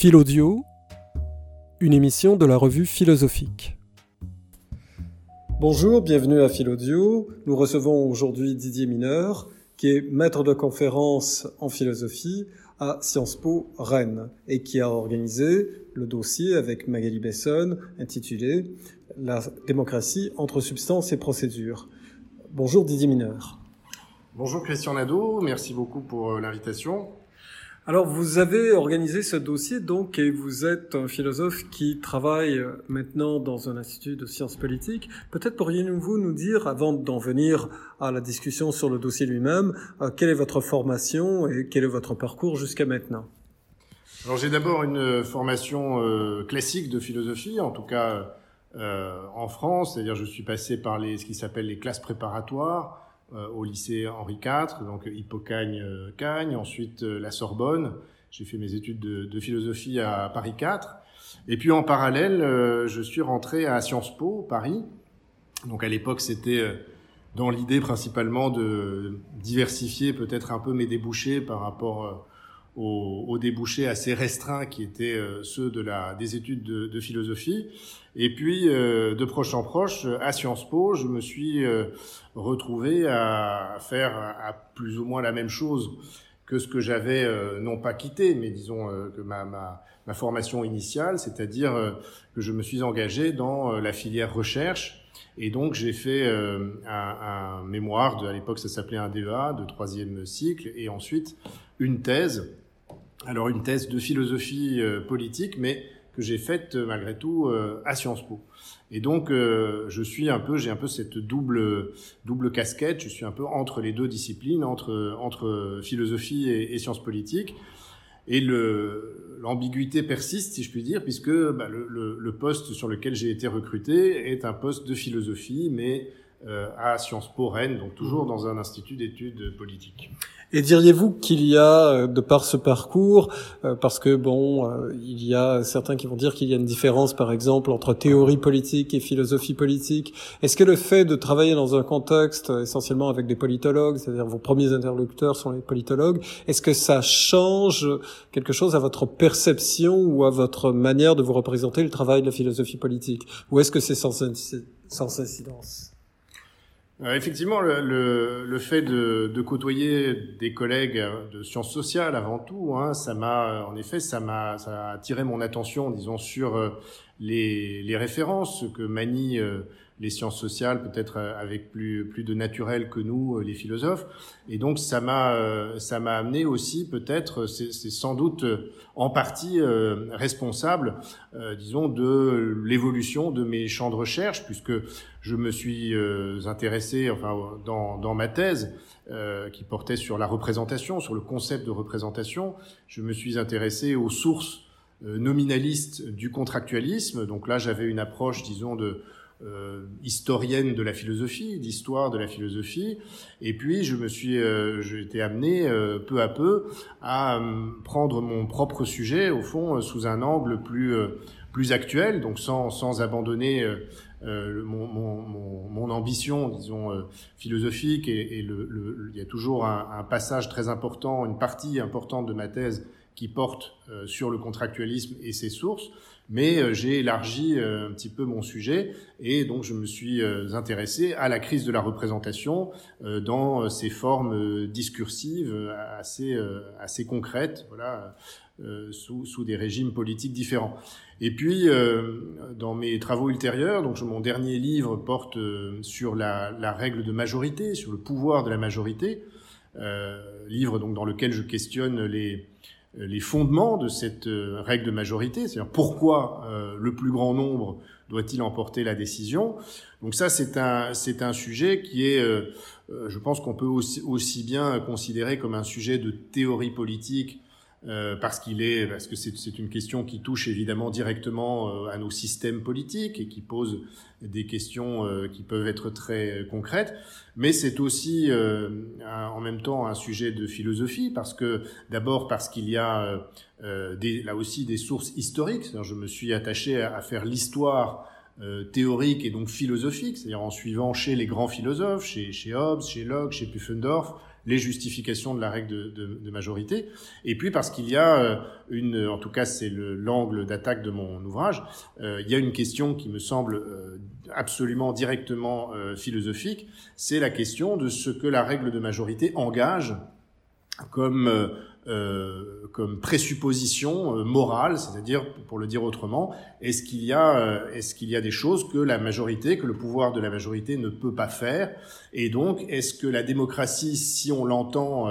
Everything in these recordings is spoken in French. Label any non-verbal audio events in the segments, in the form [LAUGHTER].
Philaudio, une émission de la revue philosophique. Bonjour, bienvenue à Philaudio. Nous recevons aujourd'hui Didier Mineur, qui est maître de conférence en philosophie à Sciences Po Rennes et qui a organisé le dossier avec Magali Besson intitulé La démocratie entre substances et procédures. Bonjour Didier Mineur. Bonjour Christian Nadeau, merci beaucoup pour euh, l'invitation. Alors, vous avez organisé ce dossier, donc, et vous êtes un philosophe qui travaille maintenant dans un institut de sciences politiques. Peut-être pourriez-vous nous dire, avant d'en venir à la discussion sur le dossier lui-même, euh, quelle est votre formation et quel est votre parcours jusqu'à maintenant? Alors, j'ai d'abord une formation euh, classique de philosophie, en tout cas euh, en France, c'est-à-dire je suis passé par les, ce qui s'appelle les classes préparatoires, euh, au lycée Henri IV, donc Hippocagne-Cagne, ensuite euh, la Sorbonne. J'ai fait mes études de, philosophie à Paris 4. Et puis en parallèle, euh, je suis rentré à Sciences Po, Paris. Donc à l'époque, c'était dans l'idée principalement de diversifier peut-être un peu mes débouchés par rapport aux, aux, débouchés assez restreints qui étaient euh, ceux de la, des études de, de philosophie. Et puis, euh, de proche en proche, à Sciences Po, je me suis euh, retrouvé à faire à plus ou moins la même chose que ce que j'avais non pas quitté, mais disons que ma, ma, ma formation initiale, c'est-à-dire que je me suis engagé dans la filière recherche. Et donc j'ai fait un, un, mémoire, de, à l'époque ça s'appelait un DEA de troisième cycle, et ensuite une thèse alors une thèse de philosophie euh, politique, mais que j'ai faite euh, malgré tout euh, à Sciences Po. Et donc je suis un peu, j'ai un peu cette double double casquette. Je suis un peu entre les deux disciplines, entre entre philosophie et, et sciences politiques. Et l'ambiguïté persiste, si je puis dire, puisque bah, le, le, le, poste sur lequel j'ai été recruté est un poste de philosophie, mais à Sciences Po Rennes, donc toujours dans un institut d'études politiques. Et diriez-vous qu'il y a, euh, de par ce parcours, euh, parce que bon, euh, il y a certains qui vont dire qu'il y a une différence, par exemple, entre théorie politique et philosophie politique. Est-ce que le fait de travailler dans un contexte essentiellement avec des politologues, c'est-à-dire vos premiers interlocuteurs sont les politologues, est-ce que ça change quelque chose à votre perception ou à votre manière de vous représenter le travail de la philosophie politique, ou est-ce que c'est sans, sans incidence? euh, effectivement, le, fait de, côtoyer des collègues de sciences sociales avant tout, hein, ça m'a, en effet, ça m'a, attiré mon attention, disons, sur euh, les, références que manie euh, les sciences sociales, peut-être euh, avec plus plus de naturel que nous, euh, les philosophes. Et donc ça m'a euh, ça m'a amené aussi peut-être, c'est sans doute en partie responsable, disons, de l'évolution de mes champs de recherche, puisque je me suis intéressé, enfin dans dans ma thèse. Qui portait sur la représentation, sur le concept de représentation. Je me suis intéressé aux sources nominalistes du contractualisme. Donc là, j'avais une approche, disons, de, euh, historienne de la philosophie, d'histoire de la philosophie. Et puis, je me suis, euh, j'ai été amené euh, peu à peu à euh, prendre mon propre sujet, au fond, sous un angle plus plus actuel, donc sans sans abandonner mon, mon, mon, mon, ambition, disons philosophique. Et, et le, le, il y a toujours un, un, passage très important, une partie importante de ma thèse qui porte sur le contractualisme et ses sources mais euh, j'ai élargi euh, un petit peu mon sujet et donc je me suis euh, intéressé à la crise de la représentation dans ses formes discursives assez assez concrètes, voilà, sous, sous des régimes politiques différents. Et puis, dans mes travaux ultérieurs, donc mon dernier livre porte sur la, la, règle de majorité, sur le pouvoir de la majorité, livre donc dans lequel je questionne les euh, les fondements de cette euh, règle de majorité, c'est-à-dire pourquoi euh, le plus grand nombre doit-il emporter la décision. Donc ça, c'est un, c'est un sujet qui est, je pense qu'on peut aussi, aussi, bien considérer comme un sujet de théorie politique euh, parce qu'il est, parce que c'est une question qui touche évidemment directement euh, à nos systèmes politiques et qui pose des questions euh, qui peuvent être très concrètes, mais c'est aussi en même temps un sujet de philosophie parce que d'abord parce qu'il y a des, là aussi des sources historiques. Je me suis attaché à, faire l'histoire théorique et donc philosophique, c'est-à-dire en suivant chez les grands philosophes, chez, chez Hobbes, chez Locke, chez Pufendorf, les justifications de la règle de, majorité, et puis parce qu'il y a une, en tout cas c'est l'angle d'attaque de mon ouvrage, il y a une question qui me semble absolument directement philosophique, c'est la question de ce que la règle de majorité engage comme euh, comme présupposition euh, morale, c'est-à-dire, pour le dire autrement, est-ce qu'il y a, euh, est-ce qu'il y a des choses que la majorité, que le pouvoir de la majorité ne peut pas faire, et donc est-ce que la démocratie, si on l'entend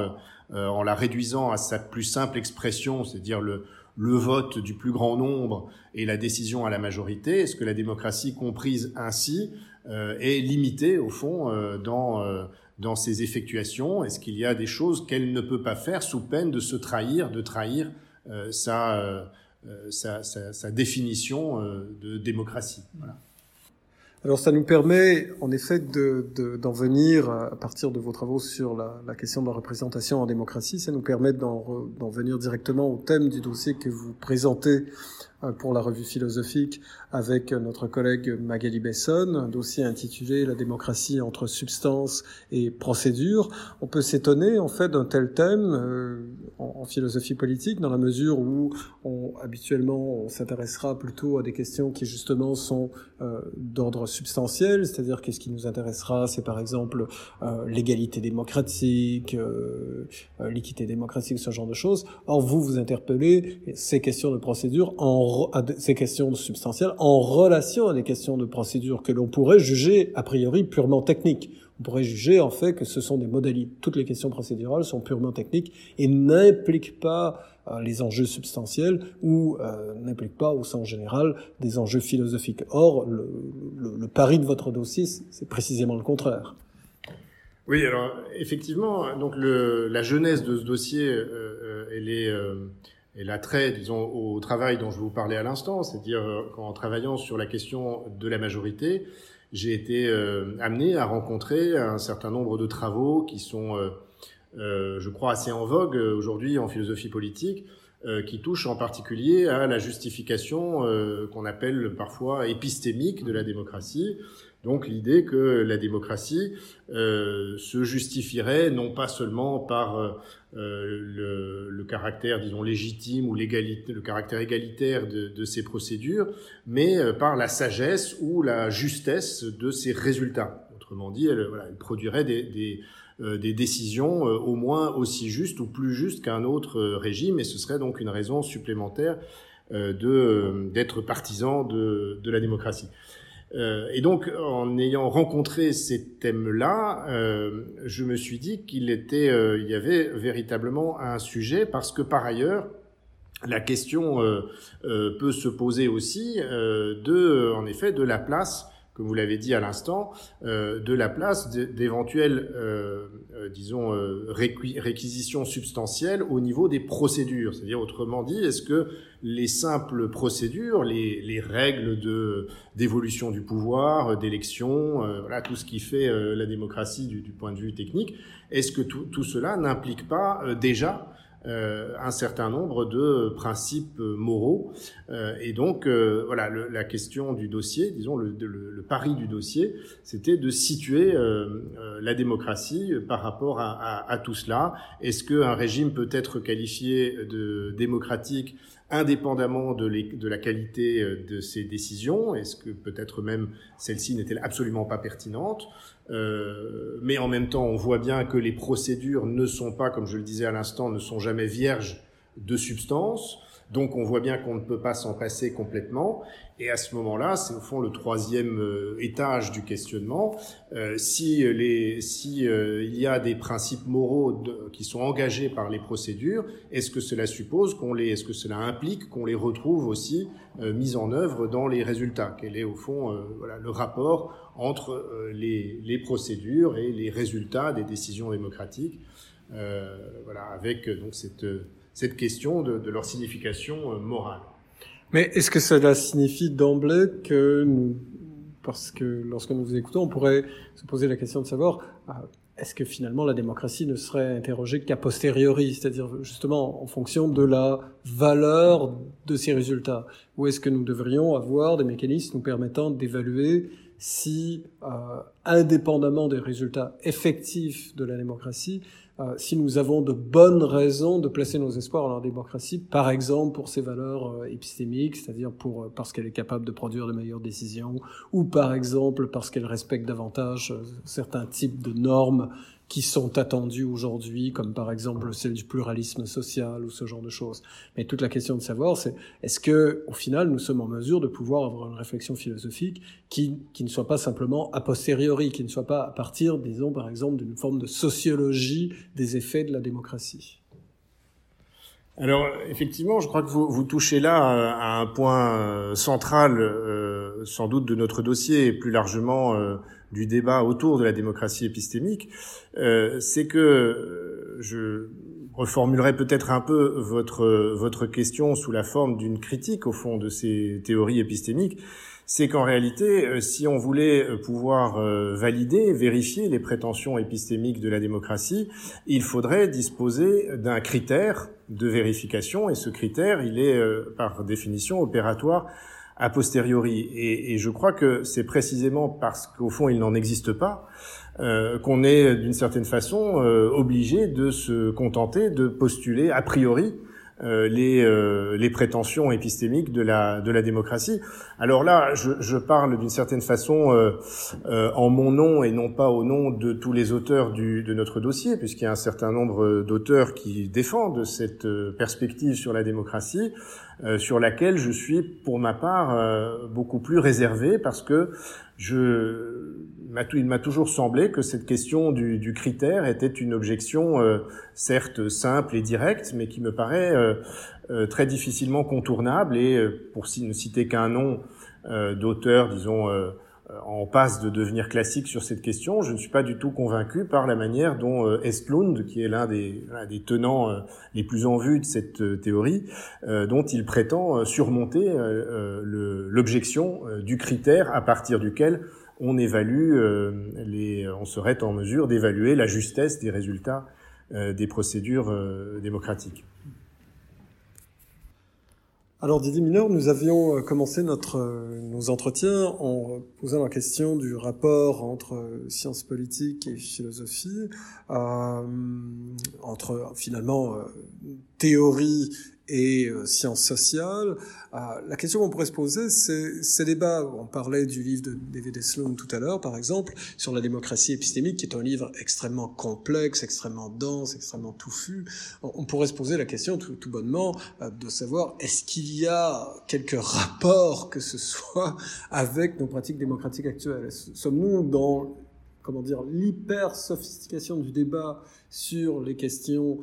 en la réduisant à sa plus simple expression, c'est-à-dire le, le vote du plus grand nombre et la décision à la majorité, est-ce que la démocratie comprise ainsi est limitée au fond dans dans ses effectuations Est-ce qu'il y a des choses qu'elle ne peut pas faire sous peine de se trahir, de trahir euh, sa, euh, sa, sa, sa, définition euh, de démocratie? Voilà. Alors ça nous permet en effet d'en de, d'en venir, à partir de vos travaux sur la, la, question de la représentation en démocratie, ça nous permet d'en venir directement au thème du dossier que vous présentez euh, pour la revue philosophique avec notre collègue Magali Besson, un dossier intitulé La démocratie entre substance et procédure. On peut s'étonner en fait d'un tel thème euh, en, philosophie politique dans la mesure où on, habituellement on s'intéressera plutôt à des questions qui justement sont euh, d'ordre substantiel, c'est-à-dire qu'est-ce qui nous intéressera, c'est par exemple euh, l'égalité démocratique, euh, l'équité démocratique, ce genre de choses. Or vous vous interpellez ces questions de procédure en à ces questions substantielles en relation à des questions de procédure que l'on pourrait juger a priori purement techniques. On pourrait juger en fait que ce sont des modalités. Toutes les questions procédurales sont purement techniques et n'impliquent pas euh, les enjeux substantiels ou euh, n'impliquent pas au sens général des enjeux philosophiques. Or, le, pari de votre dossier, c'est précisément le contraire. Oui, alors effectivement, donc le, la jeunesse de ce dossier, euh elle est et l'attrait, disons, au travail dont je vous parlais à l'instant, c'est-à-dire euh, qu'en travaillant sur la question de la majorité, j'ai été euh, amené à rencontrer un certain nombre de travaux qui sont, euh, je crois, assez en vogue aujourd'hui en philosophie politique, qui touchent en particulier à la justification qu'on appelle parfois épistémique de la démocratie, donc l'idée que la démocratie euh, se justifierait non pas seulement par euh, le, le, caractère, disons, légitime ou le caractère égalitaire de, de ces procédures, mais euh, par la sagesse ou la justesse de ces résultats. Autrement dit, elle, produirait des, des, euh, des décisions au moins aussi justes ou plus justes qu'un autre régime, et ce serait donc une raison supplémentaire d'être partisan de la démocratie. Euh, et donc, en ayant rencontré ces thèmes-là, euh, je me suis dit qu'il était, euh, il y avait véritablement un sujet parce que par ailleurs, la question peut se poser aussi de, en effet, de la place comme vous l'avez dit à l'instant, euh, de la place d'éventuelles, euh, euh, disons, réquisitions substantielles au niveau des procédures. C'est-à-dire, autrement dit, est-ce que les simples procédures, les, les règles de d'évolution du pouvoir, d'élection, voilà, tout ce qui fait la démocratie du, du, point de vue technique, est-ce que tout, tout cela n'implique pas déjà euh, un certain nombre de principes moraux. Euh, et donc, euh, voilà, le, la question du dossier, disons, le, le, le pari du dossier, c'était de situer la démocratie par rapport à, à, à tout cela. Est-ce qu'un régime peut être qualifié de démocratique indépendamment de, les, de, la qualité de ses décisions? Est-ce que peut-être même celle-ci n'était absolument pas pertinente? Euh, mais en même temps, on voit bien que les procédures ne sont pas, comme je le disais à l'instant, ne sont jamais vierges de substance. Donc on voit bien qu'on ne peut pas s'en passer complètement. Et à ce moment-là, c'est au fond le troisième euh, étage du questionnement. Euh, si les, si euh, il y a des principes moraux de, qui sont engagés par les procédures, est-ce que cela suppose qu'on les, est-ce que cela implique qu'on les retrouve aussi euh, mis en œuvre dans les résultats? Quel est au fond euh, voilà, le rapport entre les, les, procédures et les résultats des décisions démocratiques? Voilà, avec donc cette cette question de, de leur signification morale. Mais est-ce que cela signifie d'emblée que nous, parce que lorsque nous vous écoutons, on pourrait se poser la question de savoir, euh, est-ce que finalement la démocratie ne serait interrogée qu'à posteriori, c'est-à-dire justement en fonction de la valeur de ces résultats? Ou est-ce que nous devrions avoir des mécanismes nous permettant d'évaluer si, euh, indépendamment des résultats effectifs de la démocratie, euh, si nous avons de bonnes raisons de placer nos espoirs en la démocratie, par exemple pour ses valeurs euh, épistémiques, c'est-à-dire pour euh, parce qu'elle est capable de produire de meilleures décisions, ou par exemple parce qu'elle respecte davantage certains types de normes qui sont attendus aujourd'hui, comme par exemple celle du pluralisme social ou ce genre de choses. Mais toute la question de savoir, c'est est-ce que, au final, nous sommes en mesure de pouvoir avoir une réflexion philosophique qui, qui ne soit pas simplement a posteriori, qui ne soit pas à partir, disons, par exemple, d'une forme de sociologie des effets de la démocratie? Alors effectivement, je crois que vous, vous touchez là à un point euh, central, euh, sans doute, de notre dossier et plus largement euh, du débat autour de la démocratie épistémique, euh, c'est que euh, je reformulerai peut-être un peu votre votre question sous la forme d'une critique au fond de ces théories épistémiques. C'est qu'en réalité, euh, si on voulait pouvoir valider, vérifier les prétentions épistémiques de la démocratie, il faudrait disposer d'un critère de vérification, et ce critère, il est par définition opératoire a posteriori. Et, je crois que c'est précisément parce qu'au fond il n'en existe pas euh, qu'on est d'une certaine façon euh, obligé de se contenter de postuler a priori euh, les, euh, les prétentions épistémiques de la, de la démocratie. Alors là, je, je parle d'une certaine façon euh, en mon nom et non pas au nom de tous les auteurs du, de notre dossier, puisqu'il y a un certain nombre d'auteurs qui défendent cette perspective sur la démocratie, sur laquelle je suis, pour ma part, beaucoup plus réservé, parce que je il m'a toujours semblé que cette question du, critère était une objection euh, certes simple et directe, mais qui me paraît euh, euh, très difficilement contournable. Et pour ne citer qu'un nom d'auteur, disons, en passe de devenir classique sur cette question, je ne suis pas du tout convaincu par la manière dont Estlund, qui est l'un des, tenants les plus en vue de cette théorie, dont il prétend surmonter l'objection du critère à partir duquel on évalue euh, les, on serait en mesure d'évaluer la justesse des résultats euh, des procédures euh, démocratiques. Alors Didier Mineur, nous avions commencé notre, nos entretiens en posant la question du rapport entre sciences politiques et philosophie, euh, entre finalement théorie et euh, sciences sociales. Euh, la question qu'on pourrait se poser, c'est ces débats. On parlait du livre de David Sloan tout à l'heure, par exemple, sur la démocratie épistémique, qui est un livre extrêmement complexe, extrêmement dense, extrêmement touffu. On pourrait se poser la question tout, tout bonnement euh, de savoir est-ce qu'il y a quelques rapports que ce soit avec nos pratiques démocratiques actuelles? Sommes-nous dans comment dire l'hyper sophistication du débat sur les questions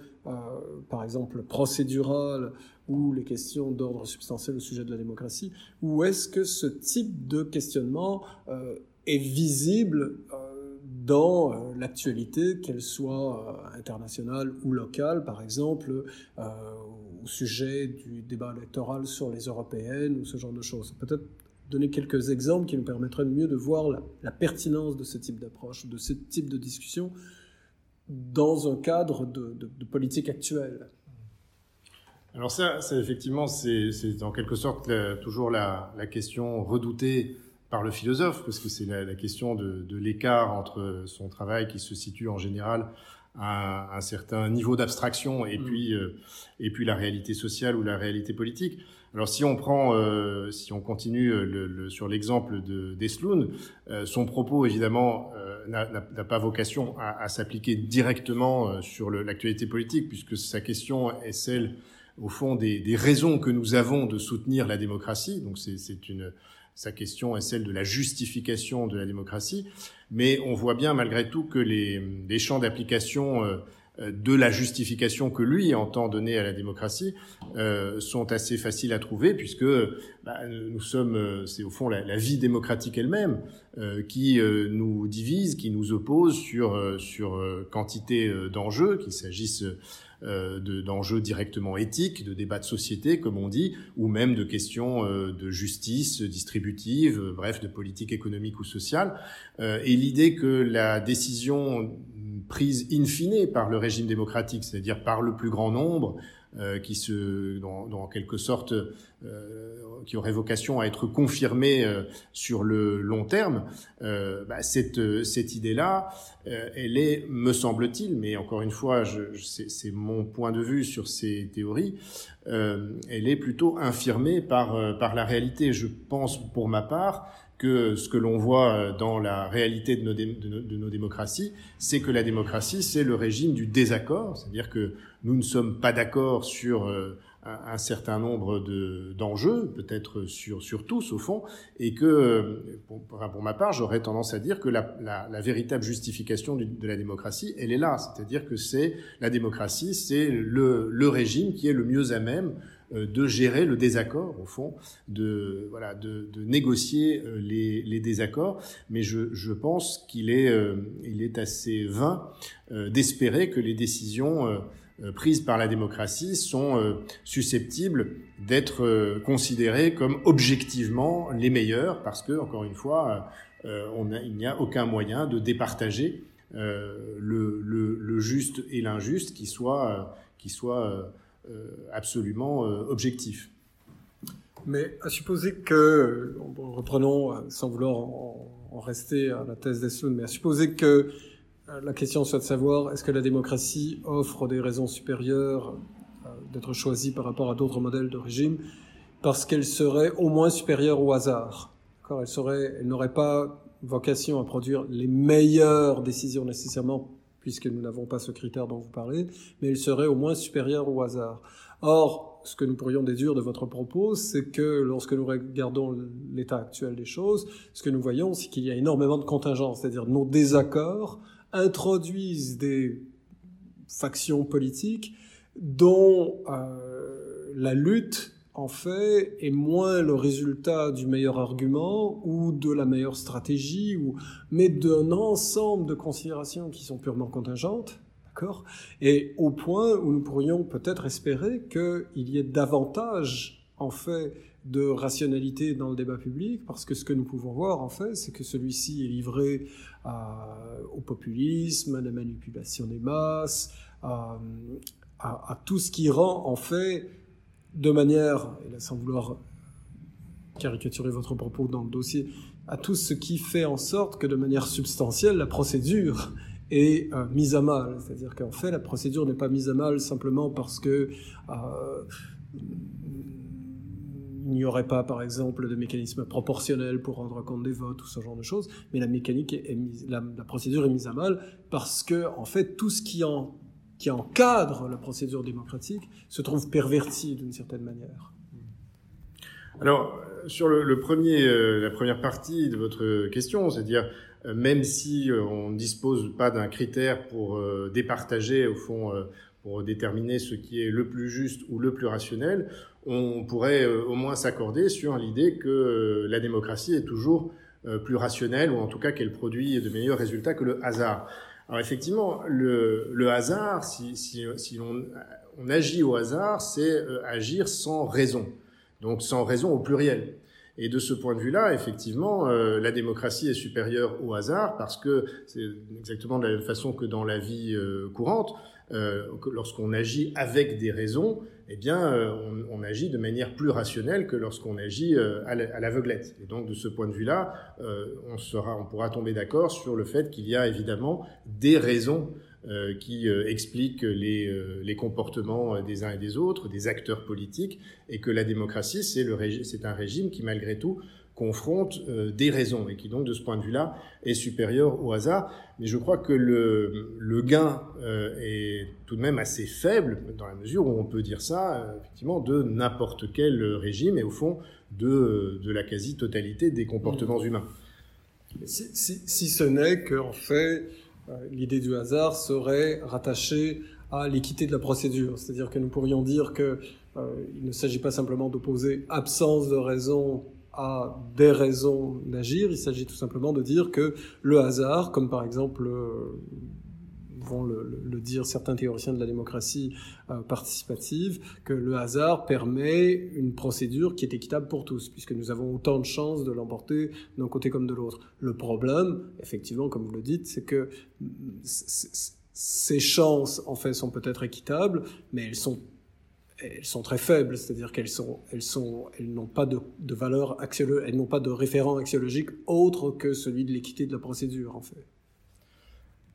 par exemple procédurales ou les questions d'ordre substantiel au sujet de la démocratie, ou est-ce que ce type de questionnement euh, est visible euh, dans l'actualité, qu'elle soit internationale ou locale, par exemple, au sujet du débat électoral sur les européennes ou ce genre de choses? Peut-être donner quelques exemples qui nous permettraient de mieux de voir la, la pertinence de ce type d'approche, de ce type de discussion, dans un cadre de, de, de politique actuelle Alors ça, ça effectivement, c'est en quelque sorte toujours la, la, question redoutée par le philosophe, parce que c'est la, la, question de, de l'écart entre son travail qui se situe en général à un, certain niveau d'abstraction et mm. puis euh, et puis la réalité sociale ou la réalité politique. Alors si on prend, euh, si on continue euh, le, le, sur l'exemple de d'Esloun, euh, son propos évidemment euh, n'a pas vocation à, à s'appliquer directement euh, sur l'actualité politique, puisque sa question est celle, au fond, des, des, raisons que nous avons de soutenir la démocratie. Donc c'est une sa question est celle de la justification de la démocratie, mais on voit bien malgré tout que les, les champs d'application euh, de la justification que lui entend donner à la démocratie euh, sont assez faciles à trouver puisque bah, nous sommes, euh, c'est au fond la, vie démocratique elle-même euh, qui euh, nous divise, qui nous oppose sur sur quantité d'enjeux, qu'il s'agisse d'enjeux directement éthiques, de débats de société, comme on dit, ou même de questions de justice distributive, bref, de politique économique ou sociale. et l'idée que la décision prise in fine par le régime démocratique, c'est-à-dire par le plus grand nombre, qui se, dans, dans, quelque sorte, qui aurait vocation à être confirmée sur le long terme, bah, cette, cette idée-là, elle est, me semble-t-il, mais encore une fois, je, c'est mon point de vue sur ces théories, elle est plutôt infirmée par, par la réalité. Je pense, pour ma part, que ce que l'on voit euh, dans la réalité de nos, démocraties, c'est que la démocratie, c'est le régime du désaccord, c'est-à-dire que nous ne sommes pas d'accord sur euh, un, certain nombre d'enjeux, peut-être sur, tous au fond, et que, euh, pour, ma part, j'aurais tendance à dire que la, véritable justification de la démocratie, elle est là, c'est-à-dire que c'est la démocratie, c'est le, le régime qui est le mieux à même de gérer le désaccord, au fond, de, voilà, de, de négocier euh, les, les, désaccords. Mais je, je pense qu'il est, euh, il est assez vain d'espérer que les décisions prises par la démocratie sont susceptibles d'être considérées comme objectivement les meilleures, parce que, encore une fois, on a, il n'y a aucun moyen de départager le, le, le, juste et l'injuste qui soit, qui soit euh, absolument euh, objectif. Mais à supposer que, reprenons, euh, sans vouloir en, rester à la thèse d'Esloun, mais à supposer que la question soit de savoir est-ce que la démocratie offre des raisons supérieures d'être choisie par rapport à d'autres modèles de régime, parce qu'elle serait au moins supérieure au hasard. Elle, elle n'aurait pas vocation à produire les meilleures décisions nécessairement puisque nous n'avons pas ce critère dont vous parlez, mais il serait au moins supérieur au hasard. Or, ce que nous pourrions déduire de votre propos, c'est que lorsque nous regardons l'état actuel des choses, ce que nous voyons, c'est qu'il y a énormément de contingences, c'est-à-dire nos désaccords introduisent des factions politiques dont euh, la lutte en fait, est moins le résultat du meilleur argument ou de la meilleure stratégie, ou, mais d'un ensemble de considérations qui sont purement contingentes, d'accord? Et au point où nous pourrions peut-être espérer qu'il y êt davantage, en fait, de rationalité dans le débat public, parce que ce que nous pouvons voir, en fait, c'est que celui-ci est livré au populisme, à la manipulation des masses, à, à tout ce qui rend, en fait, de manière, et là sans vouloir caricaturer votre propos dans le dossier, à tout ce qui fait en sorte que de manière substantielle, la procédure est euh, mise à mal. C'est-à-dire qu'en fait, la procédure n'est pas mise à mal simplement parce que euh, il n'y aurait pas, par exemple, de mécanisme proportionnel pour rendre compte des votes ou ce genre de choses, mais la mécanique la, procédure est mise à mal parce que, en fait, tout ce qui en qui encadre la procédure démocratique se trouve perverti d'une certaine manière. Alors, sur le, premier, euh, la première partie de votre question, c'est-à-dire euh, même si euh, on ne dispose pas d'un critère pour départager, au fond, pour déterminer ce qui est le plus juste ou le plus rationnel, on pourrait au moins s'accorder sur l'idée que la démocratie est toujours plus rationnelle, ou en tout cas qu'elle produit de meilleurs résultats que le hasard. Alors effectivement, le, hasard, si, si, on, agit au hasard, c'est euh, agir sans raison, donc sans raison au pluriel. Et de ce point de vue-là, effectivement, euh, la démocratie est supérieure au hasard parce que c'est exactement de la même façon que dans la vie euh, courante, euh, lorsqu'on agit avec des raisons, eh bien, euh, on, on, agit de manière plus rationnelle que lorsqu'on agit euh, à l'aveuglette. Et donc, de ce point de vue-là, on, sera, on pourra tomber d'accord sur le fait qu'il y a évidemment des raisons qui expliquent les, les, comportements des uns et des autres, des acteurs politiques, et que la démocratie, c'est un régime qui, malgré tout, confronte euh, des raisons et qui donc de ce point de vue-là est supérieur au hasard. Mais je crois que le, le gain euh, est tout de même assez faible dans la mesure où on peut dire ça euh, effectivement de n'importe quel régime et au fond de, de la quasi-totalité des comportements mmh. humains. Si, si, si ce n'est qu'en fait l'idée du hasard serait rattachée à l'équité de la procédure, c'est-à-dire que nous pourrions dire que il ne s'agit pas simplement d'opposer absence de raison à des raisons d'agir, il s'agit tout simplement de dire que le hasard, comme par exemple euh, vont le, dire certains théoriciens de la démocratie euh, participative, que le hasard permet une procédure qui est équitable pour tous, puisque nous avons autant de chances de l'emporter d'un côté comme de l'autre. Le problème, effectivement, comme vous le dites, c'est que ces chances, en fait, sont peut-être équitables, mais elles sont elles sont très faibles, c'est-à-dire qu'elles sont, elles sont, elles n'ont pas de, de valeur elles n'ont pas de référent axiologique autre que celui de l'équité de la procédure, en fait.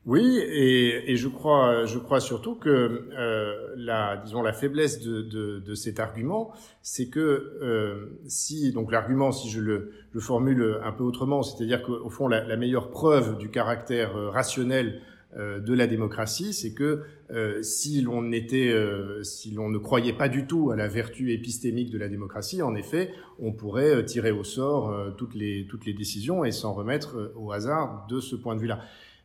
Oui, et, et, je crois, je crois surtout que euh, la, disons, la faiblesse de, de, cet argument, c'est que euh, si, donc l'argument, si je le, le, formule un peu autrement, c'est-à-dire qu'au fond, la, meilleure preuve du caractère euh, rationnel de la démocratie, c'est que si l'on était, si l'on ne croyait pas du tout à la vertu épistémique de la démocratie, en effet, on pourrait tirer au sort toutes les toutes les décisions et s'en remettre au hasard de ce point de vue-là.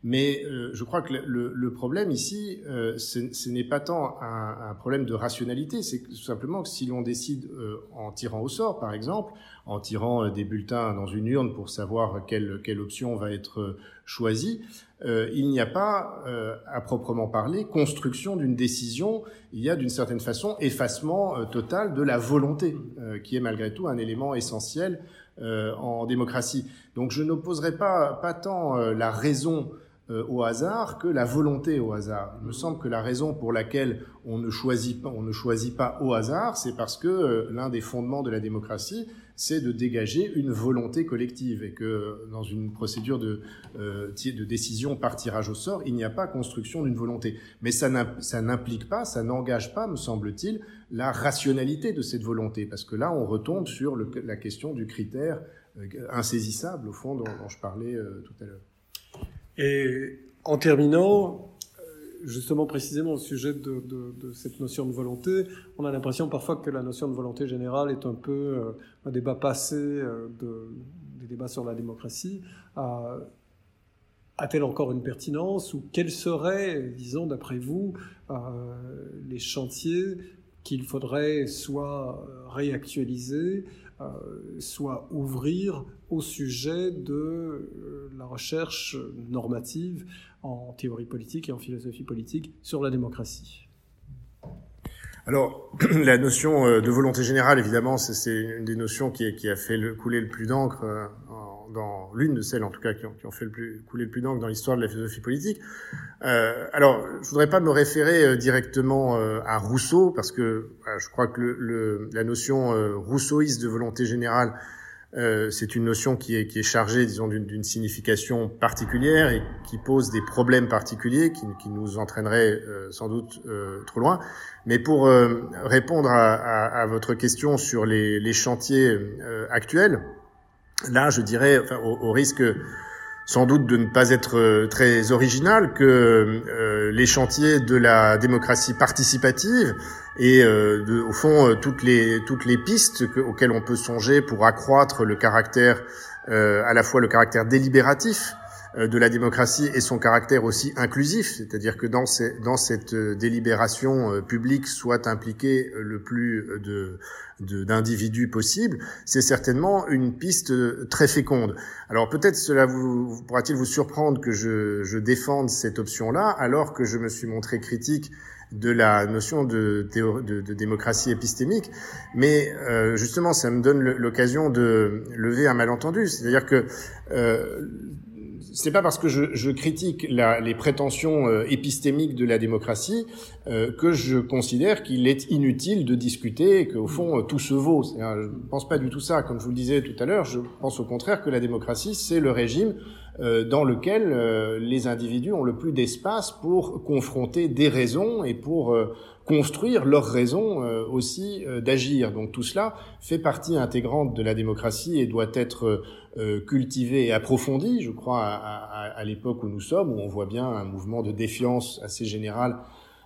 Mais euh, je crois que le, le problème ici, euh, ce, n'est pas tant un, un, problème de rationalité, c'est tout simplement que si l'on décide euh, en tirant au sort, par exemple, en tirant des bulletins dans une urne pour savoir quelle, quelle option va être choisie, il n'y a pas, à proprement parler, construction d'une décision, il y a d'une certaine façon effacement total de la volonté, qui est malgré tout un élément essentiel en démocratie. Donc je n'opposerai pas, pas tant la raison euh, au hasard que la volonté au hasard. Il me semble que la raison pour laquelle on ne choisit pas, on ne choisit pas au hasard, c'est parce que euh, l'un des fondements de la démocratie, c'est de dégager une volonté collective et que dans une procédure de, euh, décision par tirage au sort, il n'y a pas construction d'une volonté. Mais ça n'implique pas, ça n'engage pas, me semble-t-il, la rationalité de cette volonté, parce que là, on retombe sur la question du critère insaisissable, au fond, dont je parlais tout à l'heure. Et en terminant, euh, justement précisément au sujet de, cette notion de volonté, on a l'impression parfois que la notion de volonté générale est un peu euh, un débat passé euh, de, des débats sur la démocratie. A-t-elle encore une pertinence ou quels seraient, disons, d'après vous, les chantiers qu'il faudrait soit réactualiser, soit ouvrir au sujet de euh, la recherche normative en théorie politique et en philosophie politique sur la démocratie. Alors, [CLEARS THROAT] la notion euh, de volonté générale, évidemment, c'est une des notions qui, a fait le, couler le plus d'encre dans l'une de celles, en tout cas, qui ont, qui ont fait le plus, couler le plus d'encre dans l'histoire de la philosophie politique. Euh, alors, je voudrais pas me référer euh, directement euh, à Rousseau, parce que je crois que le, le, la notion euh, rousseauiste de volonté générale, c'est une notion qui est, qui est chargée, disons, d'une signification particulière et qui pose des problèmes particuliers qui, qui nous entraîneraient sans doute trop loin. Mais pour répondre à, à, à, votre question sur les, les chantiers actuels, Là, je dirais, au, risque sans doute de ne pas être euh, très original, que euh, les chantiers de la démocratie participative et euh, de, au fond toutes les toutes les pistes auxquelles on peut songer pour accroître le caractère à la fois le caractère délibératif de la démocratie et son caractère aussi inclusif, c'est-à-dire que dans, ces, dans cette euh, délibération euh, publique soit impliqué le plus de d'individus possible, c'est certainement une piste très féconde. Alors peut-être cela pourra-t-il vous surprendre que je, je défende cette option-là, alors que je me suis montré critique de la notion de, de, de démocratie épistémique, mais euh, justement ça me donne l'occasion de lever un malentendu, c'est-à-dire que euh, c'est pas parce que je, critique les prétentions euh, épistémiques de la démocratie euh, que je considère qu'il est inutile de discuter et qu'au fond euh, tout se vaut. Je ne pense pas du tout ça. Comme je vous le disais tout à l'heure, je pense au contraire que la démocratie, c'est le régime dans lequel les individus ont le plus d'espace pour confronter des raisons et pour construire leurs raisons aussi d'agir. Donc tout cela fait partie intégrante de la démocratie et doit être euh, cultivé et approfondi, je crois, à, à, à l'époque où nous sommes, où on voit bien un mouvement de défiance assez général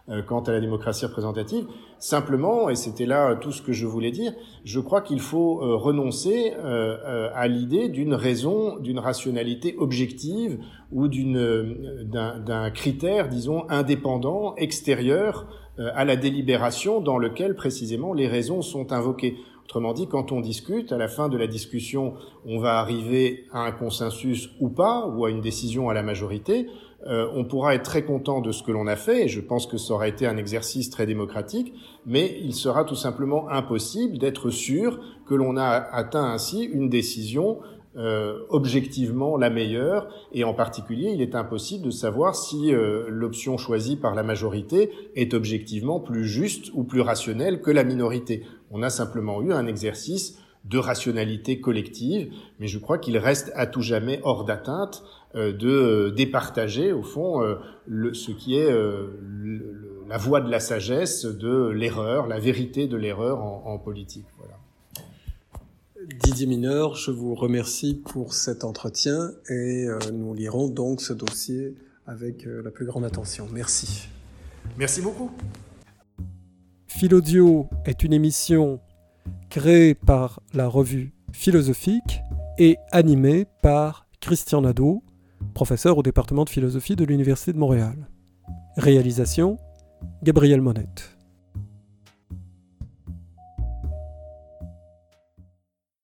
euh, quant à la démocratie représentative. Simplement, et c'était là tout ce que je voulais dire, je crois qu'il faut euh, renoncer à l'idée d'une raison, d'une rationalité objective ou d'une d'un critère, disons, indépendant, extérieur à la délibération dans lequel précisément les raisons sont invoquées. Autrement dit, quand on discute, à la fin de la discussion, on va arriver à un consensus ou pas, ou à une décision à la majorité. Euh, on pourra être très content de ce que l'on a fait, et je pense que ça aura été un exercice très démocratique, mais il sera tout simplement impossible d'être sûr que l'on a atteint ainsi une décision euh, objectivement la meilleure, et en particulier, il est impossible de savoir si euh, l'option choisie par la majorité est objectivement plus juste ou plus rationnelle que la minorité. On a simplement eu un exercice de rationalité collective, mais je crois qu'il reste à tout jamais hors d'atteinte euh, de départager, au fond, le, ce qui est la voie de la sagesse, de l'erreur, la vérité de l'erreur en, en politique. Voilà. Didier Mineur, je vous remercie pour cet entretien et euh, nous lirons donc ce dossier avec euh, la plus grande attention. Merci. Merci beaucoup. Philodio est une émission créée par la revue philosophique et animée par Christian Nadeau, professeur au département de philosophie de l'Université de Montréal. Réalisation Gabriel Monette.